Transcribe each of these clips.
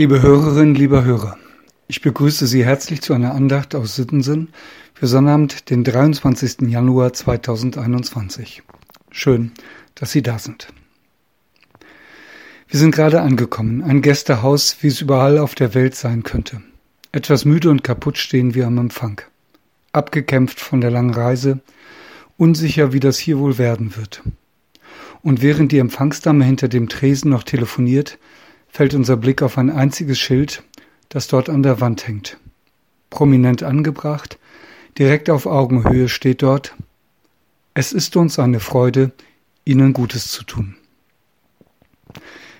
Liebe Hörerinnen, lieber Hörer, ich begrüße Sie herzlich zu einer Andacht aus Sittensen für Sonnabend, den 23. Januar 2021. Schön, dass Sie da sind. Wir sind gerade angekommen, ein Gästehaus, wie es überall auf der Welt sein könnte. Etwas müde und kaputt stehen wir am Empfang. Abgekämpft von der langen Reise, unsicher, wie das hier wohl werden wird. Und während die Empfangsdame hinter dem Tresen noch telefoniert, fällt unser Blick auf ein einziges Schild, das dort an der Wand hängt. Prominent angebracht, direkt auf Augenhöhe steht dort Es ist uns eine Freude, Ihnen Gutes zu tun.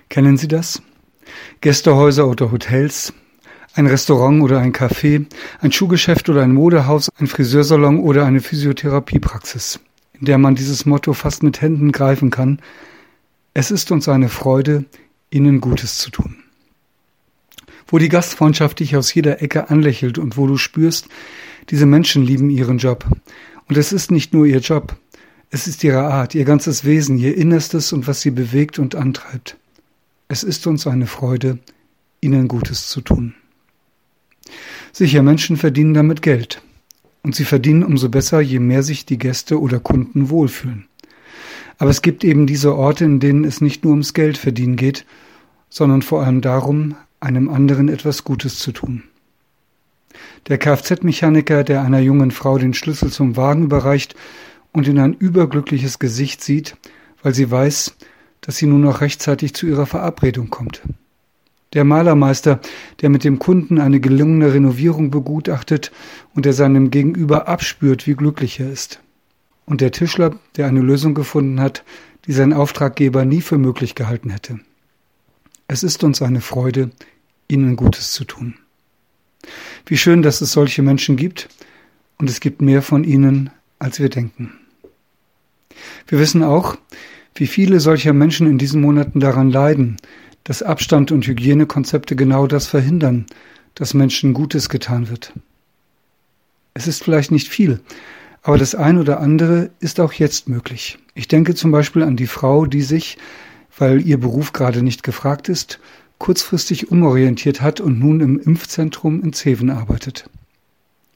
Kennen Sie das? Gästehäuser oder Hotels, ein Restaurant oder ein Café, ein Schuhgeschäft oder ein Modehaus, ein Friseursalon oder eine Physiotherapiepraxis, in der man dieses Motto fast mit Händen greifen kann. Es ist uns eine Freude, ihnen Gutes zu tun. Wo die Gastfreundschaft dich aus jeder Ecke anlächelt und wo du spürst, diese Menschen lieben ihren Job. Und es ist nicht nur ihr Job, es ist ihre Art, ihr ganzes Wesen, ihr Innerstes und was sie bewegt und antreibt. Es ist uns eine Freude, ihnen Gutes zu tun. Sicher, Menschen verdienen damit Geld. Und sie verdienen umso besser, je mehr sich die Gäste oder Kunden wohlfühlen. Aber es gibt eben diese Orte, in denen es nicht nur ums Geld verdienen geht, sondern vor allem darum, einem anderen etwas Gutes zu tun. Der Kfz-Mechaniker, der einer jungen Frau den Schlüssel zum Wagen überreicht und in ein überglückliches Gesicht sieht, weil sie weiß, dass sie nun noch rechtzeitig zu ihrer Verabredung kommt. Der Malermeister, der mit dem Kunden eine gelungene Renovierung begutachtet und der seinem Gegenüber abspürt, wie glücklich er ist und der Tischler, der eine Lösung gefunden hat, die sein Auftraggeber nie für möglich gehalten hätte. Es ist uns eine Freude, ihnen Gutes zu tun. Wie schön, dass es solche Menschen gibt, und es gibt mehr von ihnen, als wir denken. Wir wissen auch, wie viele solcher Menschen in diesen Monaten daran leiden, dass Abstand und Hygienekonzepte genau das verhindern, dass Menschen Gutes getan wird. Es ist vielleicht nicht viel, aber das ein oder andere ist auch jetzt möglich. Ich denke zum Beispiel an die Frau, die sich, weil ihr Beruf gerade nicht gefragt ist, kurzfristig umorientiert hat und nun im Impfzentrum in Zeven arbeitet.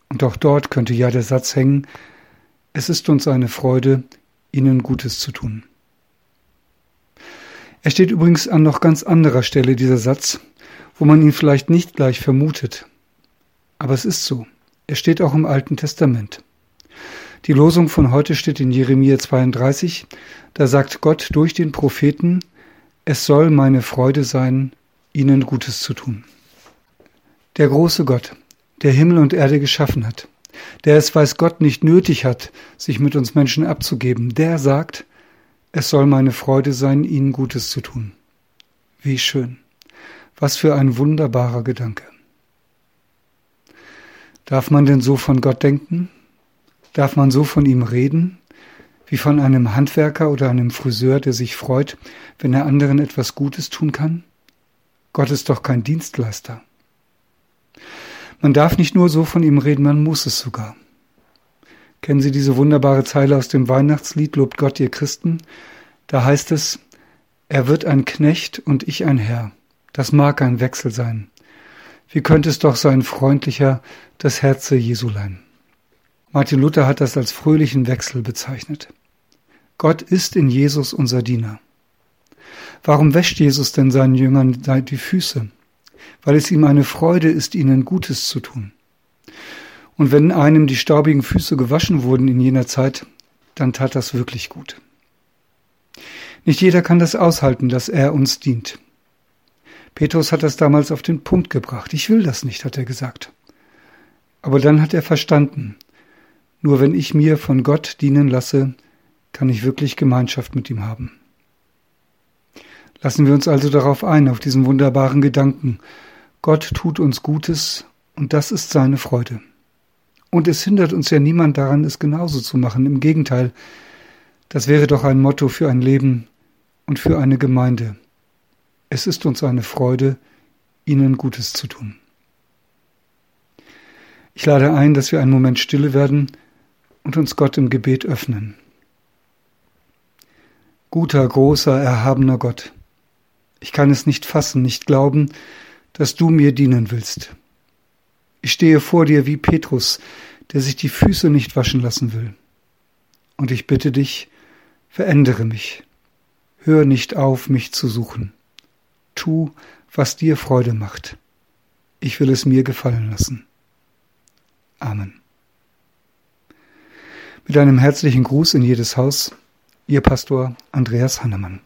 Und auch dort könnte ja der Satz hängen, es ist uns eine Freude, Ihnen Gutes zu tun. Er steht übrigens an noch ganz anderer Stelle, dieser Satz, wo man ihn vielleicht nicht gleich vermutet. Aber es ist so. Er steht auch im Alten Testament. Die Losung von heute steht in Jeremia 32. Da sagt Gott durch den Propheten, es soll meine Freude sein, ihnen Gutes zu tun. Der große Gott, der Himmel und Erde geschaffen hat, der es weiß Gott nicht nötig hat, sich mit uns Menschen abzugeben, der sagt, es soll meine Freude sein, ihnen Gutes zu tun. Wie schön. Was für ein wunderbarer Gedanke. Darf man denn so von Gott denken? Darf man so von ihm reden, wie von einem Handwerker oder einem Friseur, der sich freut, wenn er anderen etwas Gutes tun kann? Gott ist doch kein Dienstleister. Man darf nicht nur so von ihm reden, man muss es sogar. Kennen Sie diese wunderbare Zeile aus dem Weihnachtslied Lobt Gott, ihr Christen? Da heißt es, er wird ein Knecht und ich ein Herr. Das mag ein Wechsel sein. Wie könnte es doch so ein freundlicher das Herze Jesulein? Martin Luther hat das als fröhlichen Wechsel bezeichnet. Gott ist in Jesus unser Diener. Warum wäscht Jesus denn seinen Jüngern die Füße? Weil es ihm eine Freude ist, ihnen Gutes zu tun. Und wenn einem die staubigen Füße gewaschen wurden in jener Zeit, dann tat das wirklich gut. Nicht jeder kann das aushalten, dass er uns dient. Petrus hat das damals auf den Punkt gebracht. Ich will das nicht, hat er gesagt. Aber dann hat er verstanden, nur wenn ich mir von Gott dienen lasse, kann ich wirklich Gemeinschaft mit ihm haben. Lassen wir uns also darauf ein, auf diesen wunderbaren Gedanken. Gott tut uns Gutes und das ist seine Freude. Und es hindert uns ja niemand daran, es genauso zu machen. Im Gegenteil, das wäre doch ein Motto für ein Leben und für eine Gemeinde. Es ist uns eine Freude, ihnen Gutes zu tun. Ich lade ein, dass wir einen Moment stille werden und uns Gott im Gebet öffnen. Guter, großer, erhabener Gott, ich kann es nicht fassen, nicht glauben, dass du mir dienen willst. Ich stehe vor dir wie Petrus, der sich die Füße nicht waschen lassen will. Und ich bitte dich, verändere mich. Hör nicht auf, mich zu suchen. Tu, was dir Freude macht. Ich will es mir gefallen lassen. Amen. Mit einem herzlichen Gruß in jedes Haus, Ihr Pastor Andreas Hannemann.